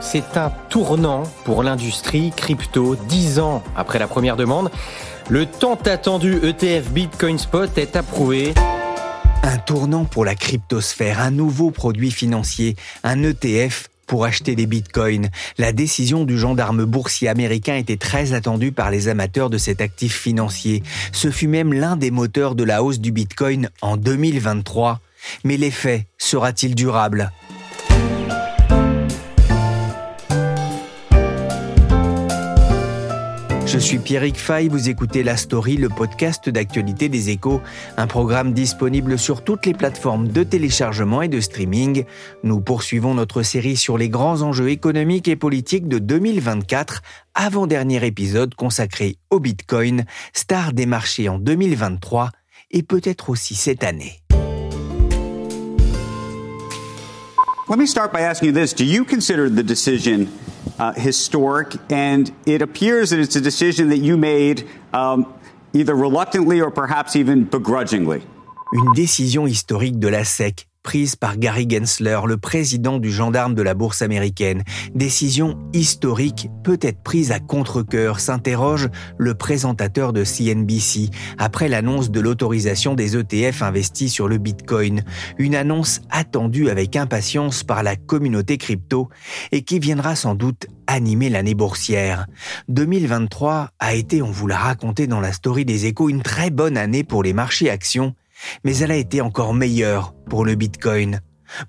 C'est un tournant pour l'industrie crypto. Dix ans après la première demande, le tant attendu ETF Bitcoin Spot est approuvé. Un tournant pour la cryptosphère, un nouveau produit financier, un ETF pour acheter des bitcoins. La décision du gendarme boursier américain était très attendue par les amateurs de cet actif financier. Ce fut même l'un des moteurs de la hausse du bitcoin en 2023. Mais l'effet sera-t-il durable? Je suis Pierrick Fay, vous écoutez La Story, le podcast d'actualité des échos, un programme disponible sur toutes les plateformes de téléchargement et de streaming. Nous poursuivons notre série sur les grands enjeux économiques et politiques de 2024, avant-dernier épisode consacré au Bitcoin, star des marchés en 2023 et peut-être aussi cette année. Let me start by asking you this. Do you consider the decision uh, historic? And it appears that it's a decision that you made um, either reluctantly or perhaps even begrudgingly. Une décision historique de la SEC prise par Gary Gensler, le président du gendarme de la bourse américaine. Décision historique, peut-être prise à contre-coeur, s'interroge le présentateur de CNBC après l'annonce de l'autorisation des ETF investis sur le Bitcoin. Une annonce attendue avec impatience par la communauté crypto et qui viendra sans doute animer l'année boursière. 2023 a été, on vous l'a raconté dans la story des échos, une très bonne année pour les marchés actions mais elle a été encore meilleure pour le Bitcoin.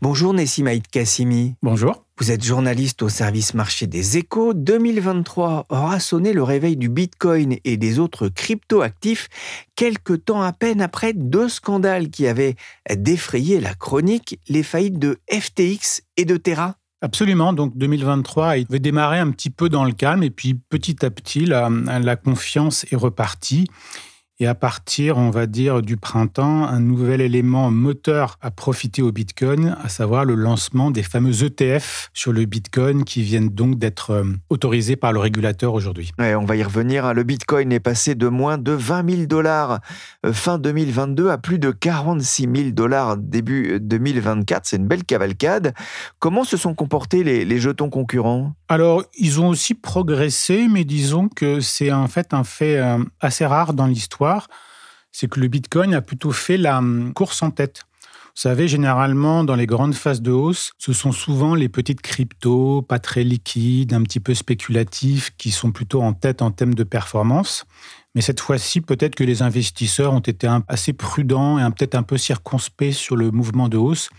Bonjour Nessimaïd Kassimi. Bonjour. Vous êtes journaliste au service marché des échos. 2023 aura sonné le réveil du Bitcoin et des autres crypto-actifs quelques temps à peine après deux scandales qui avaient défrayé la chronique, les faillites de FTX et de Terra. Absolument. Donc 2023 avait démarré un petit peu dans le calme et puis petit à petit, la, la confiance est repartie. Et à partir, on va dire, du printemps, un nouvel élément moteur a profité au Bitcoin, à savoir le lancement des fameux ETF sur le Bitcoin qui viennent donc d'être euh, autorisés par le régulateur aujourd'hui. on va y revenir. Hein. Le Bitcoin est passé de moins de 20 000 dollars euh, fin 2022 à plus de 46 000 dollars début 2024. C'est une belle cavalcade. Comment se sont comportés les, les jetons concurrents? Alors, ils ont aussi progressé, mais disons que c'est en fait un fait euh, assez rare dans l'histoire c'est que le Bitcoin a plutôt fait la hum, course en tête. Vous savez, généralement, dans les grandes phases de hausse, ce sont souvent les petites cryptos, pas très liquides, un petit peu spéculatifs, qui sont plutôt en tête en termes de performance. Mais cette fois-ci, peut-être que les investisseurs ont été assez prudents et peut-être un peu circonspects sur le mouvement de hausse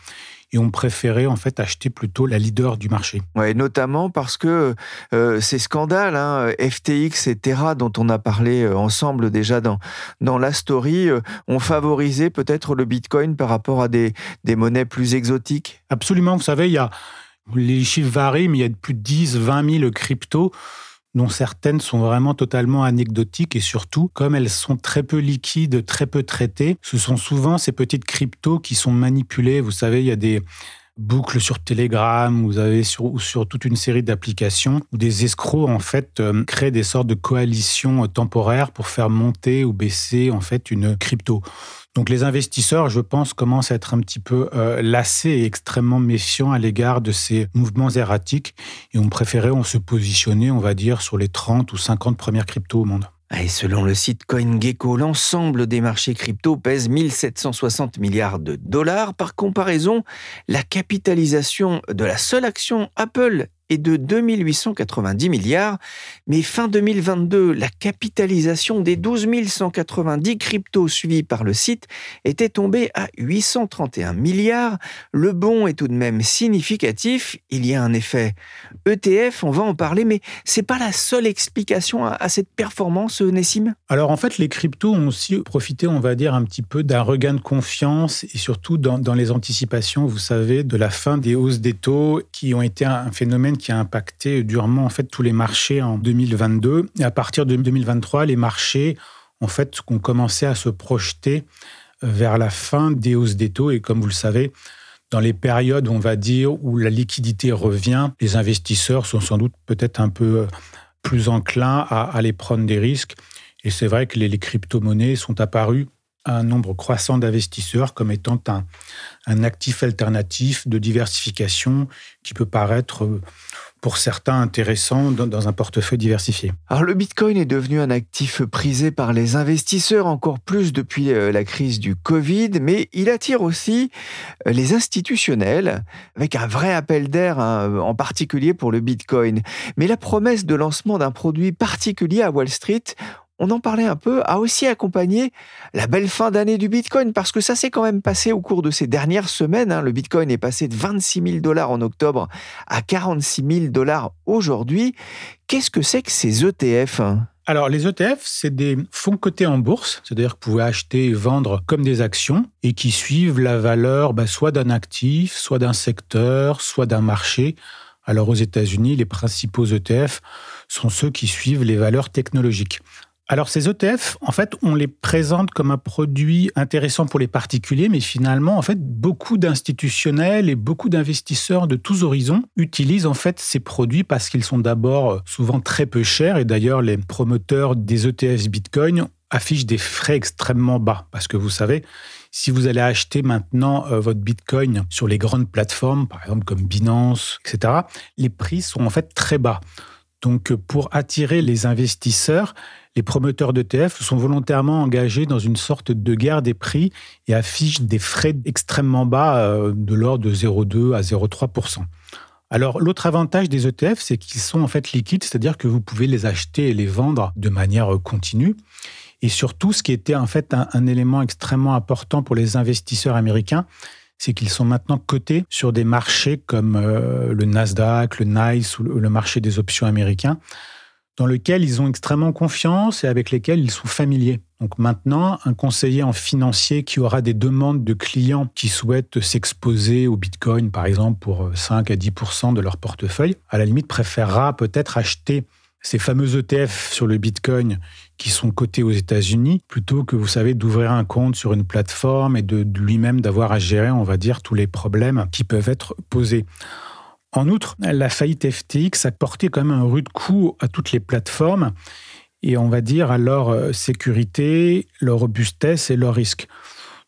et ont préféré en fait acheter plutôt la leader du marché. Ouais, notamment parce que euh, ces scandales, hein, FTX et Terra, dont on a parlé euh, ensemble déjà dans, dans la story, euh, ont favorisé peut-être le Bitcoin par rapport à des, des monnaies plus exotiques. Absolument, vous savez, il y a, les chiffres varient, mais il y a plus de 10, 20 000 cryptos dont certaines sont vraiment totalement anecdotiques et surtout, comme elles sont très peu liquides, très peu traitées, ce sont souvent ces petites cryptos qui sont manipulées. Vous savez, il y a des boucles sur Telegram, vous avez sur, ou sur toute une série d'applications où des escrocs en fait euh, créent des sortes de coalitions euh, temporaires pour faire monter ou baisser en fait une crypto. Donc les investisseurs, je pense, commencent à être un petit peu euh, lassés et extrêmement méfiants à l'égard de ces mouvements erratiques et ont préféré on se positionner, on va dire, sur les 30 ou 50 premières cryptos au monde. Et selon le site CoinGecko, l'ensemble des marchés crypto pèse 1760 milliards de dollars. Par comparaison, la capitalisation de la seule action Apple est de 2890 milliards, mais fin 2022, la capitalisation des 12 190 cryptos suivis par le site était tombée à 831 milliards. Le bond est tout de même significatif. Il y a un effet ETF, on va en parler, mais c'est pas la seule explication à, cette performance, Nessim? Alors en fait, les cryptos ont aussi profité, on va dire, un petit peu d'un regain de confiance et surtout dans, dans les anticipations, vous savez, de la fin des hausses des taux qui ont été un phénomène qui a impacté durement en fait tous les marchés en 2022. Et à partir de 2023, les marchés en fait ont commencé à se projeter euh, vers la fin des hausses des taux. Et comme vous le savez, dans les périodes, on va dire, où la liquidité revient, les investisseurs sont sans doute peut-être un peu euh, plus enclins à aller prendre des risques. Et c'est vrai que les, crypto-monnaies sont apparues un nombre croissant d'investisseurs comme étant un, un, actif alternatif de diversification qui peut paraître euh, pour certains intéressant dans, un portefeuille diversifié. Alors le Bitcoin est devenu un actif prisé par les investisseurs encore plus depuis euh, la crise du Covid, mais il attire aussi euh, les institutionnels avec un vrai appel d'air, hein, en particulier pour le Bitcoin. Mais la promesse de lancement d'un produit particulier à Wall Street, on en parlait un peu, a aussi accompagné la belle fin d'année du Bitcoin, parce que ça s'est quand même passé au cours de ces dernières semaines. Hein. Le Bitcoin est passé de 26 000 dollars en octobre à 46 000 dollars aujourd'hui. Qu'est-ce que c'est que ces ETF alors, les ETF, c'est des fonds cotés en bourse, c'est-à-dire que vous pouvez acheter et vendre comme des actions et qui suivent la valeur bah, soit d'un actif, soit d'un secteur, soit d'un marché. Alors, aux États-Unis, les principaux ETF sont ceux qui suivent les valeurs technologiques. Alors ces ETF, en fait, on les présente comme un produit intéressant pour les particuliers, mais finalement, en fait, beaucoup d'institutionnels et beaucoup d'investisseurs de tous horizons utilisent en fait ces produits parce qu'ils sont d'abord euh, souvent très peu chers et d'ailleurs les promoteurs des ETF Bitcoin affichent des frais extrêmement bas parce que vous savez, si vous allez acheter maintenant euh, votre Bitcoin sur les grandes plateformes, par exemple comme Binance, etc., les prix sont en fait très bas. Donc pour attirer les investisseurs, les promoteurs d'ETF sont volontairement engagés dans une sorte de guerre des prix et affichent des frais extrêmement bas euh, de l'ordre de 0,2 à 0,3% alors l'autre avantage des ETF, c'est qu'ils sont en fait liquides, c'est-à-dire que vous pouvez les acheter et les vendre de manière continue. Et surtout, ce qui était en fait un, élément extrêmement important pour les investisseurs américains, c'est qu'ils sont maintenant cotés sur des marchés comme euh, le Nasdaq, le NICE ou le marché des options américains dans lequel ils ont extrêmement confiance et avec lesquels ils sont familiers. Donc maintenant, un conseiller en financier qui aura des demandes de clients qui souhaitent s'exposer au Bitcoin, par exemple, pour 5 à 10% de leur portefeuille, à la limite préférera peut-être acheter ces fameux ETF sur le Bitcoin qui sont cotés aux États-Unis, plutôt que, vous savez, d'ouvrir un compte sur une plateforme et de lui-même d'avoir à gérer, on va dire, tous les problèmes qui peuvent être posés. En outre, la faillite FTX a porté quand même un rude coup à toutes les plateformes et on va dire à leur euh, sécurité, leur robustesse et leur risque.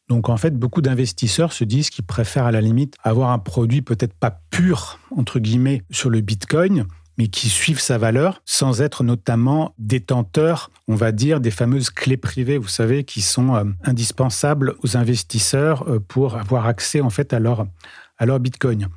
Donc en fait, beaucoup d'investisseurs se disent qu'ils préfèrent à la limite avoir un produit peut-être pas pur, entre guillemets, sur le Bitcoin, mais qui suivent sa valeur sans être notamment détenteurs, on va dire, des fameuses clés privées, vous savez, qui sont euh, indispensables aux investisseurs euh, pour avoir accès en fait à leur, à leur Bitcoin.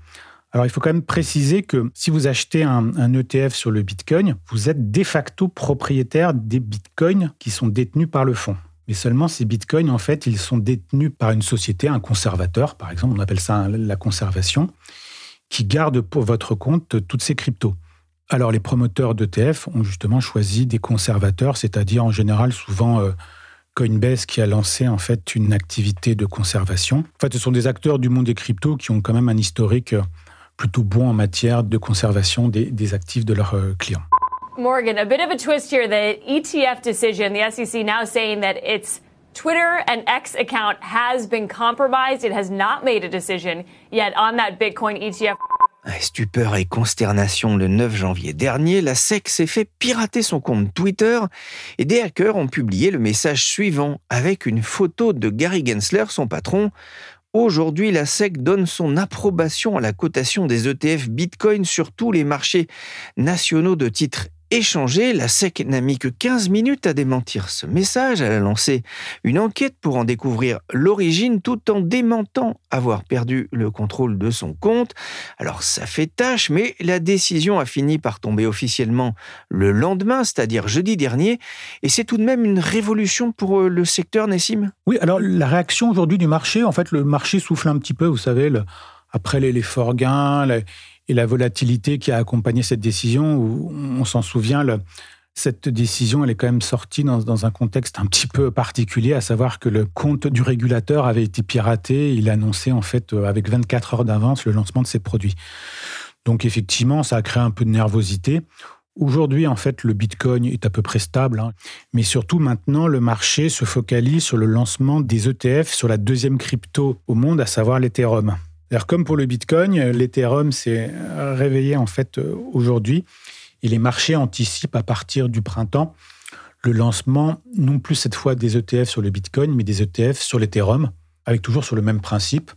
Alors, il faut quand même préciser que si vous achetez un, ETF sur le Bitcoin, vous êtes de facto propriétaire des Bitcoins qui sont détenus par le fonds. Mais seulement ces bitcoins, en fait, ils sont détenus par une société, un conservateur, par exemple, on appelle ça la conservation, qui garde pour votre compte toutes ces cryptos. Alors, les promoteurs d'ETF ont justement choisi des conservateurs, c'est-à-dire en général souvent euh, Coinbase qui a lancé en fait une activité de conservation. En fait, ce sont des acteurs du monde des cryptos qui ont quand même un historique euh, plutôt bon en matière de conservation des, des actifs de leurs euh, clients. Morgan, a bit of a twist here. The ETF decision, the SEC now saying that its Twitter and X account has been compromised. It has not made a decision yet on that Bitcoin ETF. Stupeur et consternation le 9 janvier dernier, la SEC s'est fait pirater son compte Twitter et des hackers ont publié le message suivant. Avec une photo de Gary Gensler, son patron, Aujourd'hui, la SEC donne son approbation à la cotation des ETF Bitcoin sur tous les marchés nationaux de titres échangé. La SEC n'a mis que 15 minutes à démentir ce message. Elle a lancé une enquête pour en découvrir l'origine tout en démentant avoir perdu le contrôle de son compte. Alors ça fait tâche, mais la décision a fini par tomber officiellement le lendemain, c'est-à-dire jeudi dernier. Et c'est tout de même une révolution pour euh, le secteur, Nessim? Oui, alors la réaction aujourd'hui du marché, en fait, le marché souffle un petit peu, vous savez, après les, les forts gains et la volatilité qui a accompagné cette décision, où on s'en souvient, cette décision, elle est quand même sortie dans, dans, un contexte un petit peu particulier, à savoir que le compte du régulateur avait été piraté. Il annonçait en fait euh, avec 24 heures d'avance le lancement de ses produits. Donc effectivement, ça a créé un peu de nervosité. Aujourd'hui, en fait, le Bitcoin est à peu près stable, hein. mais surtout maintenant, le marché se focalise sur le lancement des ETF sur la deuxième crypto au monde, à savoir l'Ethereum. Comme pour le Bitcoin, l'Ethereum s'est réveillé en fait aujourd'hui et les marchés anticipent à partir du printemps le lancement non plus cette fois des ETF sur le Bitcoin, mais des ETF sur l'Ethereum, avec toujours sur le même principe.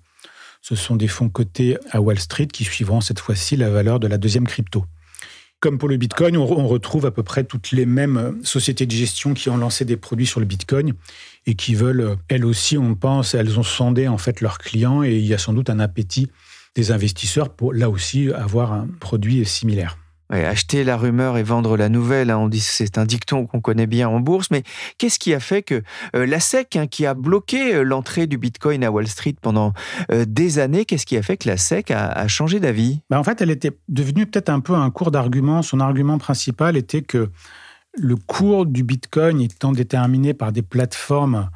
Ce sont des fonds cotés à Wall Street qui suivront cette fois-ci la valeur de la deuxième crypto. Comme pour le Bitcoin, on retrouve à peu près toutes les mêmes sociétés de gestion qui ont lancé des produits sur le Bitcoin et qui veulent, elles aussi, on pense, elles ont sondé en fait leurs clients et il y a sans doute un appétit des investisseurs pour là aussi avoir un produit similaire acheter la rumeur et vendre la nouvelle, hein, on dit c'est un dicton qu'on connaît bien en bourse, mais qu'est-ce qui a fait que euh, la SEC, hein, qui a bloqué euh, l'entrée du Bitcoin à Wall Street pendant euh, des années, qu'est-ce qui a fait que la SEC a, changé d'avis? Ben, En fait, elle était devenue peut-être un peu un cours d'argument. Son argument principal était que le cours du Bitcoin étant déterminé par des plateformes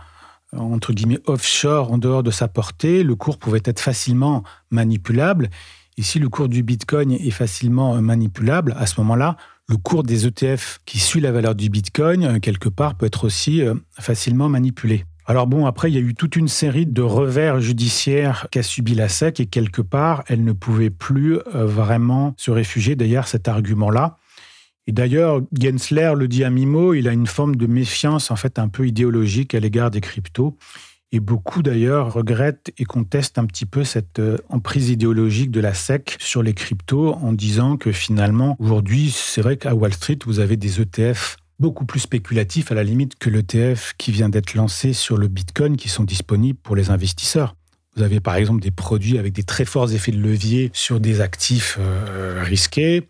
guillemets offshore en dehors de sa portée, le cours pouvait être facilement manipulable et si le cours du Bitcoin est facilement euh, manipulable, à ce moment-là, le cours des ETF qui suit la valeur du Bitcoin, euh, quelque part, peut être aussi euh, facilement manipulé. Alors bon, après, il y a eu toute une série de revers judiciaires qu'a subi la SEC et quelque part, elle ne pouvait plus vraiment se réfugier derrière cet argument-là. Et d'ailleurs, Gensler le dit à Mimo, il a une forme de méfiance en fait un peu idéologique à l'égard des cryptos. Et beaucoup d'ailleurs regrettent et contestent un petit peu cette euh, emprise idéologique de la SEC sur les cryptos en disant que finalement, aujourd'hui, c'est vrai qu'à Wall Street, vous avez des ETF beaucoup plus spéculatifs à la limite que l'ETF qui vient d'être lancé sur le Bitcoin qui sont disponibles pour les investisseurs. Vous avez par exemple des produits avec des très forts effets de levier sur des actifs euh, risqués.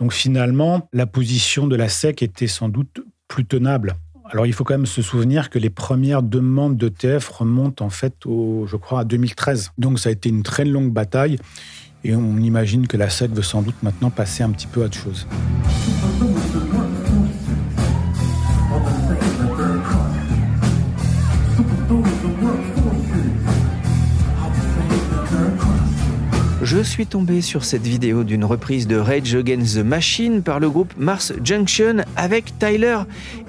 Donc finalement, la position de la SEC était sans doute plus tenable alors il faut quand même se souvenir que les premières demandes d'ETF remontent en fait, au, je crois, à 2013. Donc ça a été une très longue bataille et on imagine que la SEC veut sans doute maintenant passer un petit peu à autre chose. Je suis tombé sur cette vidéo d'une reprise de Rage Against the Machine par le groupe Mars Junction avec Tyler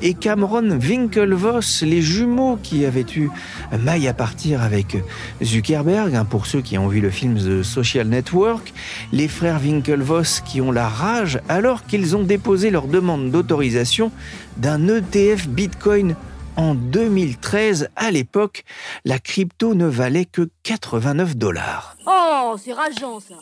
et Cameron Winklevoss, les jumeaux qui avaient eu maille à partir avec Zuckerberg, hein, pour ceux qui ont vu le film The Social Network, les frères Winklevoss qui ont la rage alors qu'ils ont déposé leur demande d'autorisation d'un ETF Bitcoin en 2013, à l'époque, la crypto ne valait que 89 dollars. Oh, c'est rageant ça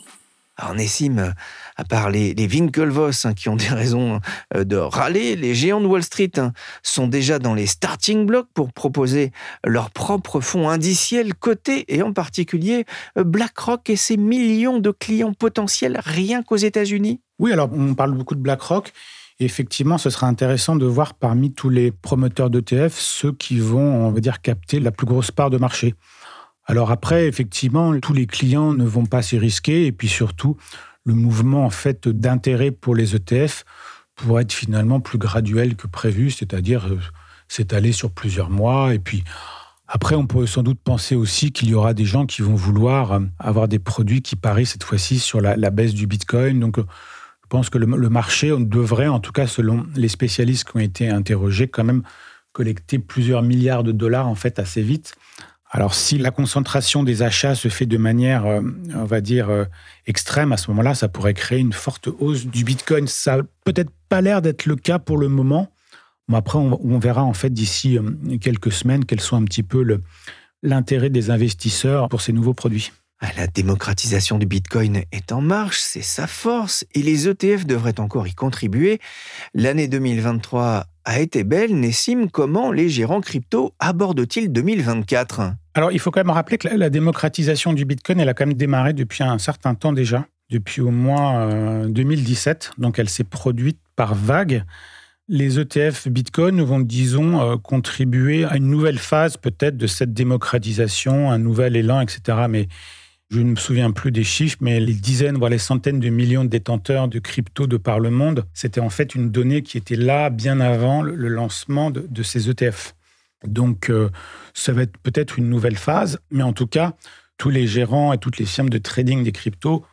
alors Nessim, à part les, Winklevoss hein, qui ont des raisons euh, de râler, les géants de Wall Street hein, sont déjà dans les starting blocks pour proposer leurs propres fonds indiciels cotés et en particulier euh, BlackRock et ses millions de clients potentiels rien qu'aux États-Unis. Oui, alors on parle beaucoup de BlackRock effectivement, ce sera intéressant de voir parmi tous les promoteurs d'ETF ceux qui vont, on va dire, capter la plus grosse part de marché. Alors après, effectivement, tous les clients ne vont pas s'y risquer et puis surtout, le mouvement en fait d'intérêt pour les ETF pourrait être finalement plus graduel que prévu, c'est-à-dire euh, s'étaler sur plusieurs mois et puis après, on pourrait sans doute penser aussi qu'il y aura des gens qui vont vouloir euh, avoir des produits qui parient cette fois-ci sur la, la baisse du Bitcoin. Donc, je pense que le, marché devrait, en tout cas selon les spécialistes qui ont été interrogés, quand même collecter plusieurs milliards de dollars en fait assez vite. Alors si la concentration des achats se fait de manière, euh, on va dire, euh, extrême, à ce moment-là, ça pourrait créer une forte hausse du Bitcoin. Ça n'a peut-être pas l'air d'être le cas pour le moment. Mais après, on, verra en fait d'ici euh, quelques semaines quels sont un petit peu l'intérêt des investisseurs pour ces nouveaux produits. La démocratisation du Bitcoin est en marche, c'est sa force, et les ETF devraient encore y contribuer. L'année 2023 a été belle. Nessim, comment les gérants crypto abordent-ils 2024 Alors, il faut quand même rappeler que la démocratisation du Bitcoin, elle a quand même démarré depuis un certain temps déjà, depuis au moins 2017. Euh, Donc, elle s'est produite par vagues les ETF Bitcoin vont, disons, euh, contribuer à une nouvelle phase peut-être de cette démocratisation, un nouvel élan, etc. Mais je ne me souviens plus des chiffres, mais les dizaines, voire les centaines de millions de détenteurs de crypto de par le monde, c'était en fait une donnée qui était là bien avant le lancement de, ces ETF. Donc, euh, ça va être peut-être une nouvelle phase, mais en tout cas, tous les gérants et toutes les firmes de trading des cryptos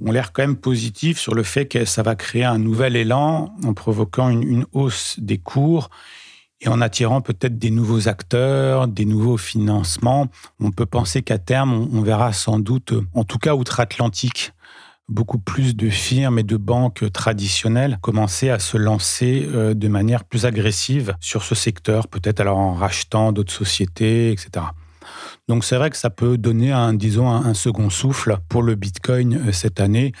ont l'air quand même positifs sur le fait que ça va créer un nouvel élan en provoquant une, hausse des cours et en attirant peut-être des nouveaux acteurs, des nouveaux financements. On peut penser qu'à terme, on verra sans doute, en tout cas outre-Atlantique, beaucoup plus de firmes et de banques traditionnelles commencer à se lancer euh, de manière plus agressive sur ce secteur, peut-être alors en rachetant d'autres sociétés, etc. Donc c'est vrai que ça peut donner un, disons, un second souffle pour le Bitcoin euh, cette année.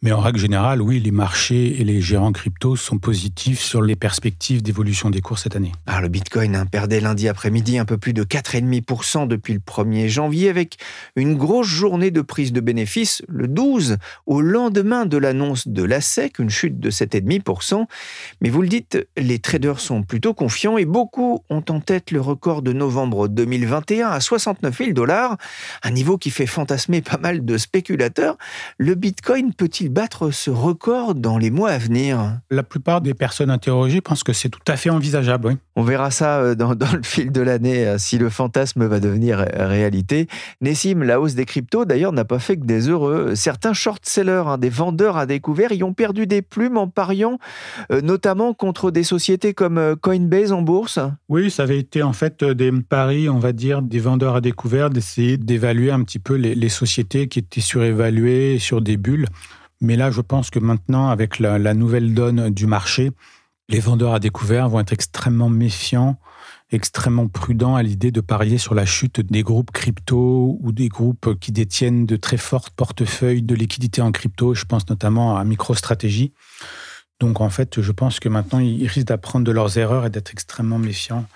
Mais en règle générale, oui, les marchés et les gérants crypto sont positifs sur les perspectives d'évolution des cours cette année. Alors le Bitcoin hein, perdait lundi après-midi un peu plus de 4,5% depuis le 1er janvier avec une grosse journée de prise de bénéfices le 12 au lendemain de l'annonce de la SEC, une chute de 7,5%. Mais vous le dites, les traders sont plutôt confiants et beaucoup ont en tête le record de novembre 2021 à 69 000 dollars, un niveau qui fait fantasmer pas mal de spéculateurs. Le Bitcoin peut-il battre ce record dans les mois à venir La plupart des personnes interrogées pensent que c'est tout à fait envisageable, oui. On verra ça euh, dans, le fil de l'année, euh, si le fantasme va devenir réalité. Nessim, la hausse des cryptos, d'ailleurs, n'a pas fait que des heureux. Certains short-sellers, hein, des vendeurs à découvert, y ont perdu des plumes en pariant, euh, notamment contre des sociétés comme Coinbase en bourse. Oui, ça avait été en fait des paris, on va dire, des vendeurs à découvert, d'essayer d'évaluer un petit peu les, les sociétés qui étaient surévaluées sur des bulles. Mais là, je pense que maintenant, avec la, nouvelle donne du marché, les vendeurs à découvert vont être extrêmement méfiants, extrêmement prudents à l'idée de parier sur la chute des groupes crypto ou des groupes qui détiennent de très fortes portefeuilles de liquidités en crypto. Je pense notamment à MicroStrategy. Donc en fait, je pense que maintenant, ils risquent d'apprendre de leurs erreurs et d'être extrêmement méfiants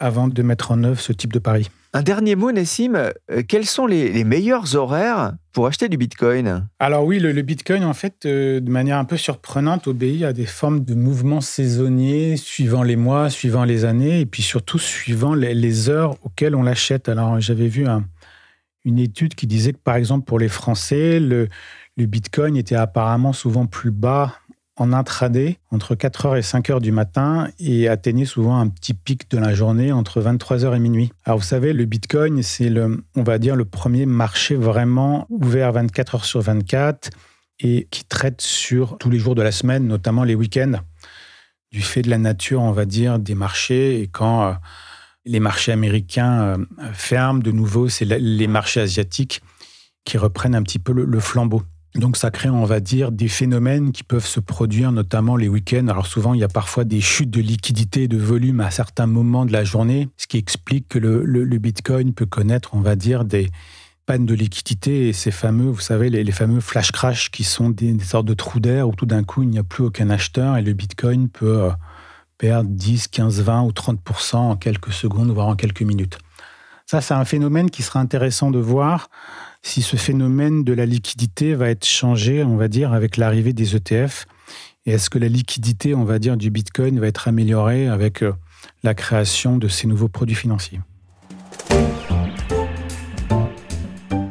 avant de mettre en œuvre ce type de pari. Un dernier mot, Nessim, euh, quels sont les, meilleurs horaires pour acheter du Bitcoin? Alors oui, le, Bitcoin, en fait, euh, de manière un peu surprenante, obéit à des formes de mouvements saisonniers suivant les mois, suivant les années, et puis surtout suivant les, heures auxquelles on l'achète. Alors j'avais vu une étude qui disait que, par exemple, pour les Français, le, le Bitcoin était apparemment souvent plus bas en intraday entre 4h et 5h du matin et atteignait souvent un petit pic de la journée entre 23h et minuit. Alors vous savez, le Bitcoin, c'est le, on va dire, le premier marché vraiment ouvert 24 h sur 24 et qui traite sur tous les jours de la semaine, notamment les week-ends, du fait de la nature, on va dire, des marchés. Et quand euh, les marchés américains euh, ferment, de nouveau, c'est les marchés asiatiques qui reprennent un petit peu le flambeau. Donc ça crée, on va dire, des phénomènes qui peuvent se produire, notamment les week-ends. Alors souvent, il y a parfois des chutes de liquidité et de volume à certains moments de la journée, ce qui explique que le, Bitcoin peut connaître, on va dire, des pannes de liquidité et ces fameux, vous savez, les, fameux flash crash qui sont des, sortes de trous d'air où tout d'un coup, il n'y a plus aucun acheteur et le Bitcoin peut euh, perdre 10, 15, 20 ou 30% en quelques secondes, voire en quelques minutes. Ça, c'est un phénomène qui sera intéressant de voir si ce phénomène de la liquidité va être changé, on va dire, avec l'arrivée des ETF. Et est-ce que la liquidité, on va dire, du Bitcoin va être améliorée avec euh, la création de ces nouveaux produits financiers?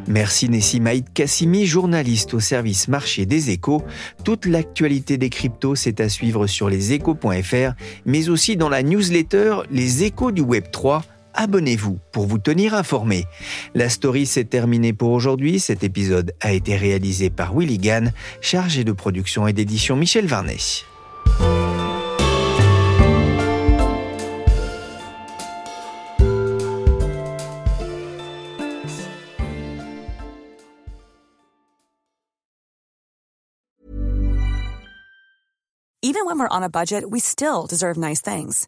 Merci Nessimaïd Kassimi, journaliste au service marché des échos. Toute l'actualité des cryptos, c'est à suivre sur leséchos.fr, mais aussi dans la newsletter Les échos du Web 3 abonnez-vous pour vous tenir informé. La story s'est terminée pour aujourd'hui. Cet épisode a été réalisé par Willy Gann, chargé de production et d'édition Michel Varnet. Even when we're on a budget, we still deserve nice things.